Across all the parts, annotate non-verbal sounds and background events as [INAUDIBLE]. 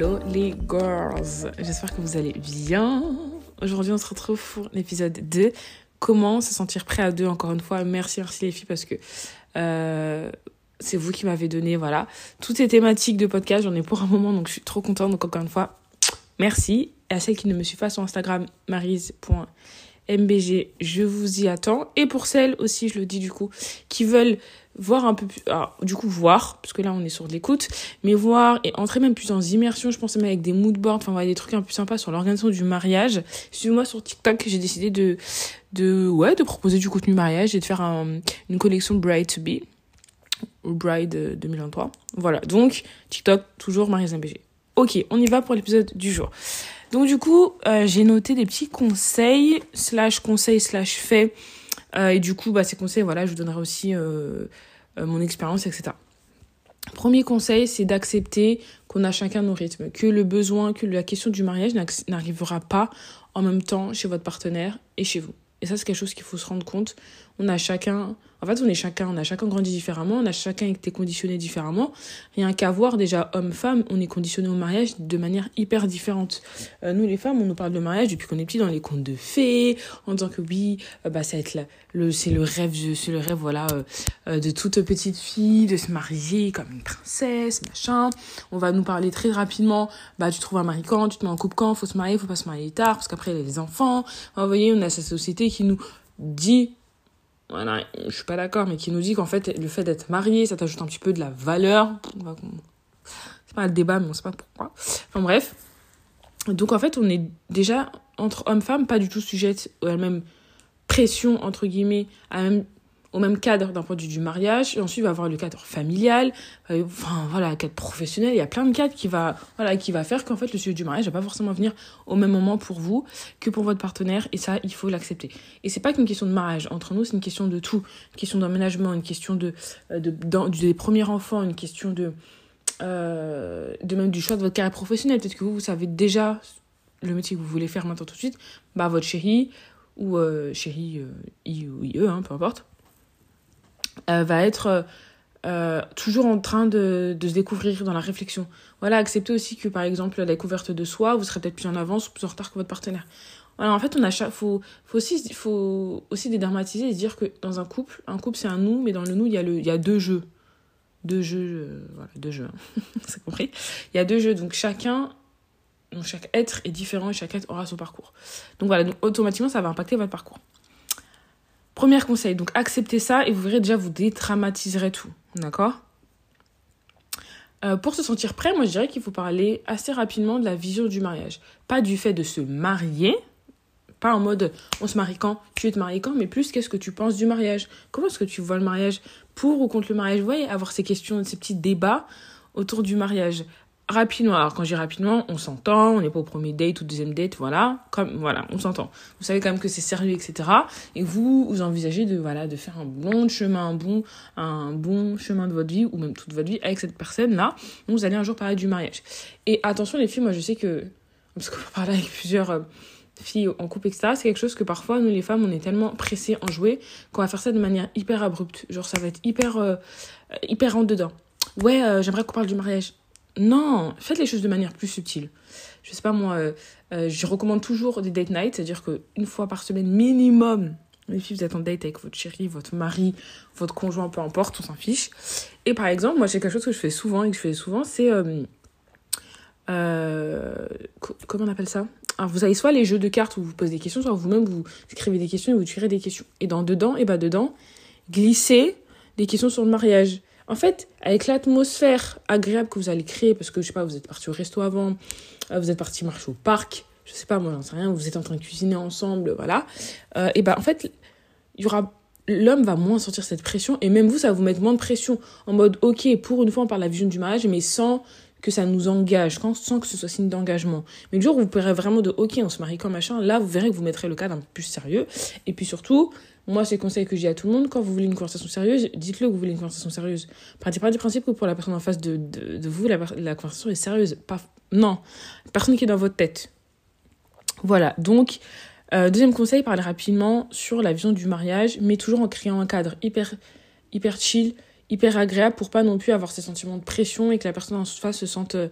Hello les girls, j'espère que vous allez bien. Aujourd'hui on se retrouve pour l'épisode 2. Comment se sentir prêt à deux Encore une fois, merci, merci les filles parce que euh, c'est vous qui m'avez donné voilà toutes ces thématiques de podcast. J'en ai pour un moment donc je suis trop contente. Donc encore une fois, merci. Et à celles qui ne me suivent pas sur Instagram, marise.mbg, je vous y attends. Et pour celles aussi, je le dis du coup, qui veulent voir un peu plus, alors, du coup voir, parce que là on est sur de l'écoute, mais voir et entrer même plus dans immersion, je pense même avec des moodboards, enfin voilà, des trucs un peu sympas sur l'organisation du mariage. Suivez-moi sur TikTok, j'ai décidé de, de, ouais, de proposer du contenu mariage et de faire un, une collection Bride to Be, ou Bride 2023. Voilà, donc TikTok, toujours Marie MBG. Ok, on y va pour l'épisode du jour. Donc du coup, euh, j'ai noté des petits conseils, slash conseils, slash faits, euh, et du coup, bah, ces conseils, voilà, je vous donnerai aussi euh, euh, mon expérience, etc. Premier conseil, c'est d'accepter qu'on a chacun nos rythmes, que le besoin, que la question du mariage n'arrivera pas en même temps chez votre partenaire et chez vous. Et ça, c'est quelque chose qu'il faut se rendre compte. On a chacun, en fait, on est chacun, on a chacun grandi différemment, on a chacun été conditionné différemment. Rien qu'à voir, déjà, homme-femme, on est conditionné au mariage de manière hyper différente. Euh, nous, les femmes, on nous parle de mariage depuis qu'on est petit dans les contes de fées, en disant que oui, euh, bah, ça être le, c'est le rêve, c'est le rêve, voilà, euh, de toute petite fille, de se marier comme une princesse, machin. On va nous parler très rapidement, bah, tu trouves un mari quand, tu te mets en couple quand, faut se marier, faut pas se marier tard, parce qu'après, il y a les enfants. vous voyez, on a cette société qui nous dit voilà, je suis pas d'accord, mais qui nous dit qu'en fait, le fait d'être marié, ça t'ajoute un petit peu de la valeur. C'est pas un débat, mais on sait pas pourquoi. Enfin bref. Donc en fait, on est déjà entre hommes-femmes pas du tout sujettes à la même pression, entre guillemets, à la même au même cadre d'un point de vue du mariage. Et ensuite, il va avoir le cadre familial, euh, enfin voilà, cadre professionnel. Il y a plein de cadres qui va, voilà, qui va faire qu'en fait, le sujet du mariage va pas forcément venir au même moment pour vous que pour votre partenaire. Et ça, il faut l'accepter. Et c'est pas qu'une question de mariage. Entre nous, c'est une question de tout. Une question d'emménagement, une question de, euh, de, des premiers enfants, une question de, euh, de même du choix de votre carrière professionnelle. Peut-être que vous, vous savez déjà le métier que vous voulez faire maintenant tout de suite. Bah, votre chéri, ou euh, chéri, I ou IE, hein, peu importe euh, va être euh, toujours en train de, de, se découvrir dans la réflexion. Voilà, accepter aussi que par exemple la découverte de soi, vous serez peut-être plus en avance ou plus en retard que votre partenaire. Voilà, en fait, on a faut, faut aussi, faut aussi dédramatiser et se dire que dans un couple, un couple c'est un nous, mais dans le nous il y a le, il y a deux jeux, deux jeux, euh, voilà, deux jeux, hein. [LAUGHS] c'est compris. Il y a deux jeux, donc chacun, donc chaque être est différent et chaque être aura son parcours. Donc voilà, donc automatiquement ça va impacter votre parcours. Premier conseil, donc acceptez ça et vous verrez déjà, vous dédramatiserez tout. D'accord? Euh, pour se sentir prêt, moi je dirais qu'il faut parler assez rapidement de la vision du mariage. Pas du fait de se marier, pas en mode on se marie quand, tu veux te marier quand, mais plus qu'est-ce que tu penses du mariage? Comment est-ce que tu vois le mariage? Pour ou contre le mariage? Vous voyez, avoir ces questions, ces petits débats autour du mariage rapidement. Alors quand je dis rapidement, on s'entend, on n'est pas au premier date ou deuxième date, voilà, comme voilà, on s'entend. Vous savez quand même que c'est sérieux, etc. Et vous, vous envisagez de voilà de faire un bon chemin, un bon un bon chemin de votre vie ou même toute votre vie avec cette personne là. vous allez un jour parler du mariage. Et attention les filles, moi je sais que parce qu'on va parler avec plusieurs euh, filles en couple, etc. C'est quelque chose que parfois, nous les femmes, on est tellement pressées en jouer qu'on va faire ça de manière hyper abrupte. Genre, ça va être hyper, euh, hyper en dedans. Ouais, euh, j'aimerais qu'on parle du mariage. Non, faites les choses de manière plus subtile. Je sais pas moi, euh, euh, je recommande toujours des date nights, c'est-à-dire qu'une fois par semaine minimum, les filles, vous êtes en date avec votre chéri, votre mari, votre conjoint, peu importe, on s'en fiche. Et par exemple, moi, j'ai quelque chose que je fais souvent et que je fais souvent, c'est. Euh, comment on appelle ça? Alors, vous avez soit les jeux de cartes où vous posez des questions, soit vous-même vous écrivez des questions et vous tirez des questions. Et dans dedans, et bah dedans, glissez des questions sur le mariage. En fait, avec l'atmosphère agréable que vous allez créer, parce que je sais pas, vous êtes parti au resto avant, euh, vous êtes parti marcher au parc, je sais pas, moi j'en sais rien, vous êtes en train de cuisiner ensemble, voilà. Euh, et ben en fait, l'homme va moins sentir cette pression et même vous ça va vous mettre moins de pression en mode ok pour une fois on parle de la vision du mariage mais sans que ça nous engage, sans que ce soit signe d'engagement. Mais le jour où vous pourrez vraiment de ok on se marie comme machin, là vous verrez que vous mettrez le cadre un peu plus sérieux et puis surtout moi, c'est le conseil que j'ai à tout le monde. Quand vous voulez une conversation sérieuse, dites-le que vous voulez une conversation sérieuse. Partez pas du principe que pour la personne en face de, de, vous, la, conversation est sérieuse. Pas, non, personne qui est dans votre tête. Voilà, donc, euh, deuxième conseil, parlez rapidement sur la vision du mariage, mais toujours en créant un cadre hyper, hyper chill, hyper agréable pour pas non plus avoir ces sentiments de pression et que la personne en face se sente... Euh,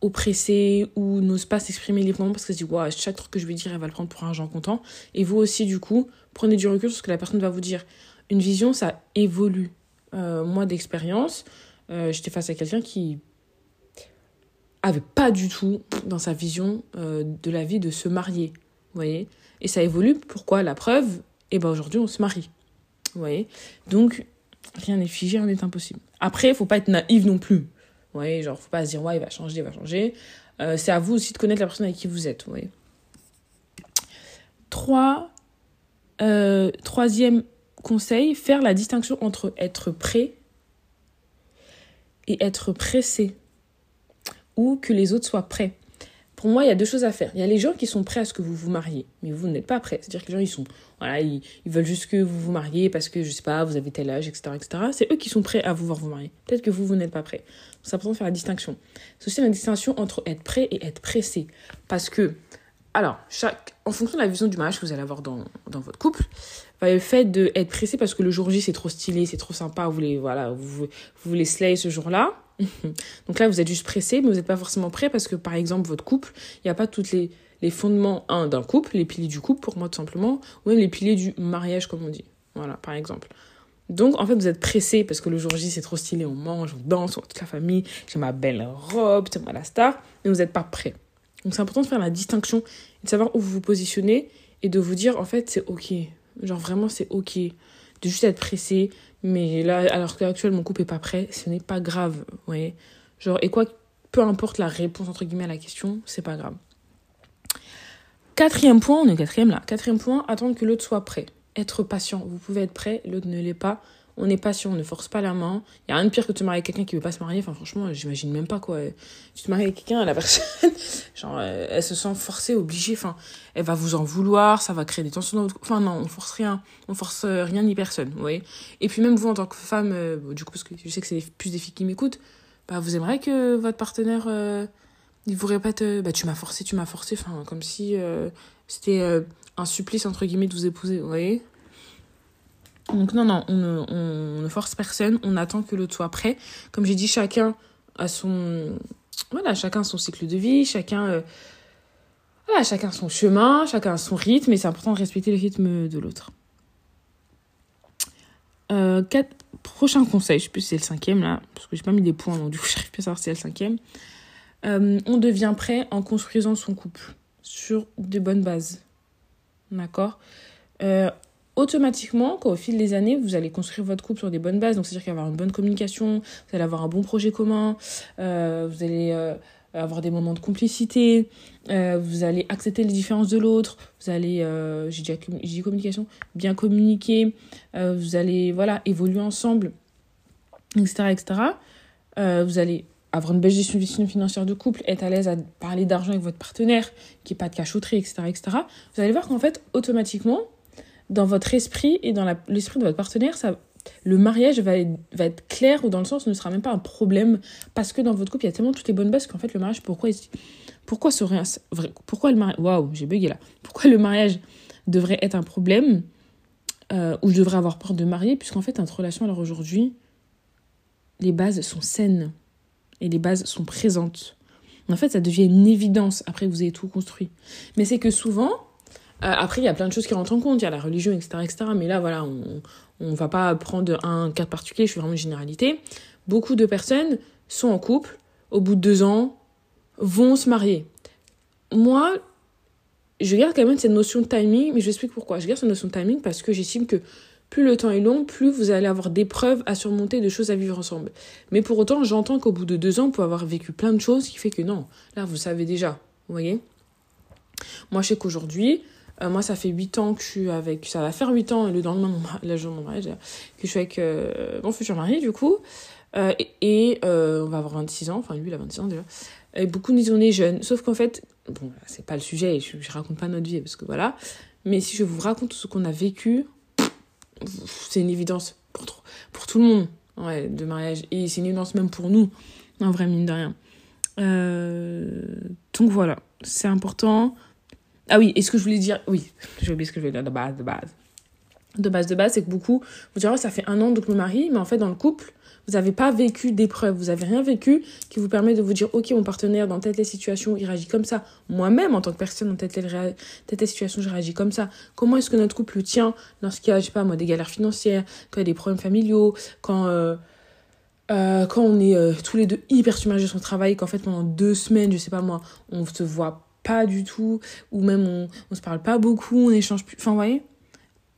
oppressée ou n'ose pas s'exprimer librement parce qu'elle se dit wow, chaque truc que je vais dire elle va le prendre pour un genre content et vous aussi du coup prenez du recul sur ce que la personne va vous dire. Une vision ça évolue. Euh, moi d'expérience euh, j'étais face à quelqu'un qui avait pas du tout dans sa vision de la vie de se marier vous voyez. Et ça évolue. Pourquoi? La preuve et eh ben aujourd'hui on se marie vous voyez. Donc rien n'est figé rien n'est impossible après faut pas être naïf non plus Ouais, genre, faut pas se dire, ouais, il va changer, il va changer. Euh, c'est à vous aussi de connaître la personne avec qui vous êtes. Trois, euh, troisième conseil, faire la distinction entre être prêt et être pressé. Ou que les autres soient prêts. Pour moi, il y a deux choses à faire. Il y a les gens qui sont prêts à ce que vous vous mariez, mais vous n'êtes pas prêts. C'est-à-dire que les gens, ils sont, voilà, ils, veulent juste que vous vous mariez parce que, je sais pas, vous avez tel âge, etc., etc. C'est eux qui sont prêts à vous voir vous marier. Peut-être que vous, vous n'êtes pas prêts. C'est important de faire la distinction. C'est aussi la distinction entre être prêt et être pressé. Parce que, alors, chaque, en fonction de la vision du mariage que vous allez avoir dans, dans votre couple, bah, le fait d'être pressé parce que le jour J, c'est trop stylé, c'est trop sympa, vous voulez, voilà, vous, vous voulez slay ce jour-là, [LAUGHS] Donc là, vous êtes juste pressé, mais vous n'êtes pas forcément prêt parce que, par exemple, votre couple, il n'y a pas tous les, les fondements d'un couple, les piliers du couple, pour moi, tout simplement, ou même les piliers du mariage, comme on dit. Voilà, par exemple. Donc, en fait, vous êtes pressé parce que le jour J, c'est trop stylé, on mange, on danse, on toute la famille, j'ai ma belle robe, c'est moi la star, mais vous n'êtes pas prêt. Donc, c'est important de faire la distinction de savoir où vous vous positionnez et de vous dire, en fait, c'est OK. Genre, vraiment, c'est OK. De juste être pressé, mais là, alors qu'actuellement mon couple est pas prêt, ce n'est pas grave, vous voyez. Genre, et quoi, peu importe la réponse, entre guillemets, à la question, c'est pas grave. Quatrième point, on est quatrième là. Quatrième point, attendre que l'autre soit prêt. Être patient. Vous pouvez être prêt, l'autre ne l'est pas on est patient, on ne force pas la main. Il y a rien de pire que de te marier avec quelqu'un qui veut pas se marier. Enfin, franchement, j'imagine même pas quoi. Tu te maries avec quelqu'un, la personne, [LAUGHS] genre, euh, elle se sent forcée, obligée. Enfin, elle va vous en vouloir, ça va créer des tensions. Enfin, non, on force rien. On force euh, rien ni personne, vous voyez. Et puis, même vous, en tant que femme, euh, du coup, parce que je sais que c'est plus des filles qui m'écoutent, bah, vous aimeriez que votre partenaire, il vous répète, bah, tu m'as forcé, tu m'as forcé. Comme si c'était un supplice, entre guillemets, de vous épouser, vous voyez. Donc non, non, on ne, force personne, on attend que l'autre soit prêt. Comme j'ai dit, chacun a son... Voilà, chacun son cycle de vie, chacun... Euh, voilà, chacun son chemin, chacun son rythme, et c'est important de respecter le rythme de l'autre. Euh, quatre... Prochain conseil, je sais plus si c'est le cinquième là, parce que j'ai pas mis des points, donc du coup [LAUGHS] j'arrive plus à savoir si c'est le cinquième. Euh, on devient prêt en construisant son couple sur de bonnes bases. D'accord? Automatiquement, quand au fil des années, vous allez construire votre couple sur des bonnes bases, donc c'est-à-dire qu'il va y avoir une bonne communication, vous allez avoir un bon projet commun, euh, vous allez euh, avoir des moments de complicité, euh, vous allez accepter les différences de l'autre, vous allez, j'ai dit communication, bien communiquer, vous allez voilà évoluer ensemble, etc. etc. vous allez avoir une belle gestion financière de couple, être à l'aise à parler d'argent avec votre partenaire, qui n'est pas de cachotterie, etc., etc. Vous allez voir qu'en fait, automatiquement, dans votre esprit et dans l'esprit de votre partenaire, ça, le mariage va être, clair ou dans le sens ne sera même pas un problème parce que dans votre couple, il y a tellement toutes les bonnes bases qu'en fait, le mariage, pourquoi, pourquoi serait pourquoi le mariage, waouh, j'ai bugué là, pourquoi le mariage devrait être un problème euh, ou je devrais avoir peur de marier, puisqu'en fait, notre relation, alors aujourd'hui, les bases sont saines et les bases sont présentes. En fait, ça devient une évidence après que vous avez tout construit. Mais c'est que souvent, après, il y a plein de choses qui rentrent en compte. Il y a la religion, etc., etc. Mais là, voilà, on ne va pas prendre un cas particulier. Je fais vraiment une généralité. Beaucoup de personnes sont en couple. Au bout de deux ans, vont se marier. Moi, je garde quand même cette notion de timing, mais je explique pourquoi. Je garde cette notion de timing parce que j'estime que plus le temps est long, plus vous allez avoir des preuves à surmonter, de choses à vivre ensemble. Mais pour autant, j'entends qu'au bout de deux ans, vous pouvez avoir vécu plein de choses qui fait que non, là, vous savez déjà. Vous voyez? Moi, je sais qu'aujourd'hui, euh, moi, ça fait 8 ans que je suis avec. Ça va faire 8 ans, le lendemain, la jour de mon mariage, que je suis avec euh, mon futur mari, du coup. Euh, et on va avoir 26 ans, enfin lui, il a 26 ans déjà. Et beaucoup nous disent on est jeunes. Sauf qu'en fait, bon, c'est pas le sujet, je, je raconte pas notre vie, parce que voilà. Mais si je vous raconte ce qu'on a vécu, c'est une évidence pour, pour tout le monde, ouais, de mariage. Et c'est une évidence même pour nous, en vrai, mine de rien. donc voilà, c'est important. Ah oui, et ce que je voulais dire, oui, j'ai oublié ce que je voulais dire de base, de base. de base de base, c'est que beaucoup vous direz, oh, ça fait un an donc le mari, mais en fait, dans le couple, vous n'avez pas vécu d'épreuve, vous n'avez rien vécu qui vous permet de vous dire, ok, mon partenaire, dans telle telle situation, il réagit comme ça. Moi-même, en tant que personne, dans telle telle, situation, je réagis comme ça. Comment est-ce que notre couple tient lorsqu'il y a, je sais pas moi, des galères financières, quand il y a des problèmes familiaux, quand... Euh, euh, quand on est euh, tous les deux hyper submergés sur le travail, qu'en fait pendant deux semaines, je sais pas moi, on se voit pas du tout, ou même on, on se parle pas beaucoup, on échange plus. Enfin, vous voyez,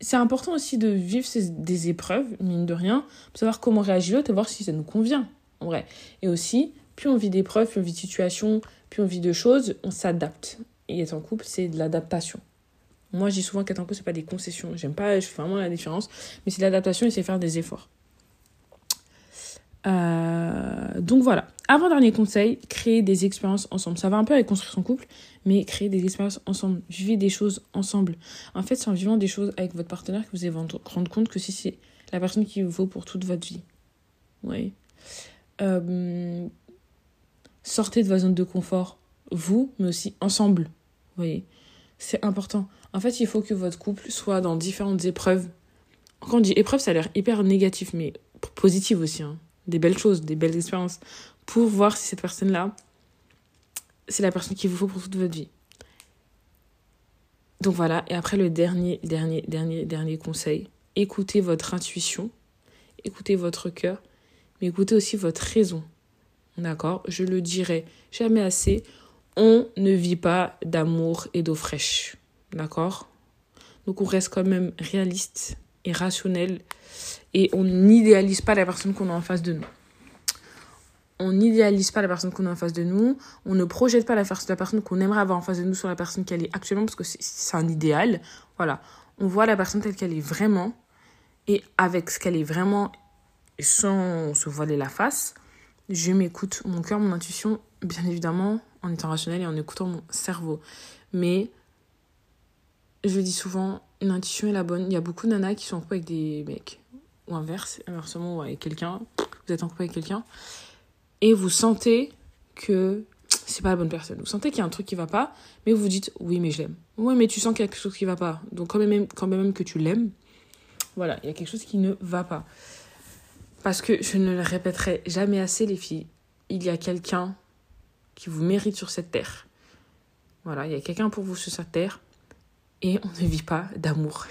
c'est important aussi de vivre ces, des épreuves, mine de rien, pour savoir comment réagir l'autre et voir si ça nous convient, en vrai. Et aussi, plus on vit d'épreuves, plus on vit de situations, plus on vit de choses, on s'adapte. Et être en couple, c'est de l'adaptation. Moi, je dis souvent qu'être en couple, c'est pas des concessions. J'aime pas, je fais vraiment la différence, mais c'est l'adaptation et c'est faire des efforts. Euh, donc voilà. Avant-dernier conseil, créer des expériences ensemble. Ça va un peu avec construire son couple, mais créer des expériences ensemble. Vivez des choses ensemble. En fait, c'est en vivant des choses avec votre partenaire que vous allez vous rendre compte que si c'est la personne qui vous vaut pour toute votre vie. Oui. Euh, sortez de votre zone de confort, vous, mais aussi ensemble. Vous voyez C'est important. En fait, il faut que votre couple soit dans différentes épreuves. Quand on dit épreuve, ça a l'air hyper négatif, mais positif aussi. Hein des belles choses, des belles expériences, pour voir si cette personne-là, c'est la personne qu'il vous faut pour toute votre vie. Donc voilà, et après le dernier, dernier, dernier, dernier conseil, écoutez votre intuition, écoutez votre cœur, mais écoutez aussi votre raison. D'accord? Je le dirai jamais assez, on ne vit pas d'amour et d'eau fraîche. D'accord? Donc on reste quand même réaliste et rationnel et on n'idéalise pas la personne qu'on a en face de nous. On n'idéalise pas la personne qu'on a en face de nous. On ne projette pas la, la personne qu'on aimerait avoir en face de nous sur la personne qu'elle est actuellement parce que c'est un idéal. Voilà. On voit la personne telle qu'elle est vraiment et avec ce qu'elle est vraiment sans se voiler la face. Je m'écoute mon cœur, mon intuition, bien évidemment, en étant rationnel et en écoutant mon cerveau. Mais je dis souvent, l'intuition est la bonne. Il y a beaucoup de nanas qui sont en couple avec des mecs. Ou inverse, inversement, avec quelqu'un. Vous êtes en couple avec quelqu'un. Et vous sentez que c'est pas la bonne personne. Vous sentez qu'il y a un truc qui va pas, mais vous vous dites oui, mais je l'aime. Oui, mais tu sens qu'il y a quelque chose qui va pas. Donc, quand même, quand même que tu l'aimes, voilà, il y a quelque chose qui ne va pas. Parce que je ne le répéterai jamais assez, les filles. Il y a quelqu'un qui vous mérite sur cette terre. Voilà, il y a quelqu'un pour vous sur cette terre et on ne vit pas d'amour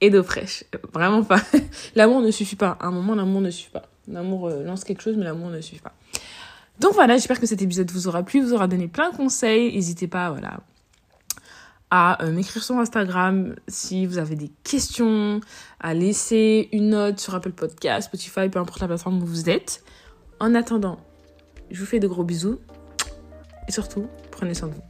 et d'eau fraîche. Vraiment pas. [LAUGHS] L'amour ne suffit pas. À un moment, l'amour ne suffit pas. L'amour euh, lance quelque chose, mais l'amour ne suffit pas. Donc voilà, j'espère que cet épisode vous aura plu, vous aura donné plein de conseils. N'hésitez pas, voilà, à euh, m'écrire sur Instagram si vous avez des questions, à laisser une note sur Apple Podcast, Spotify, peu importe la plateforme où vous êtes. En attendant, je vous fais de gros bisous et surtout, prenez soin de vous.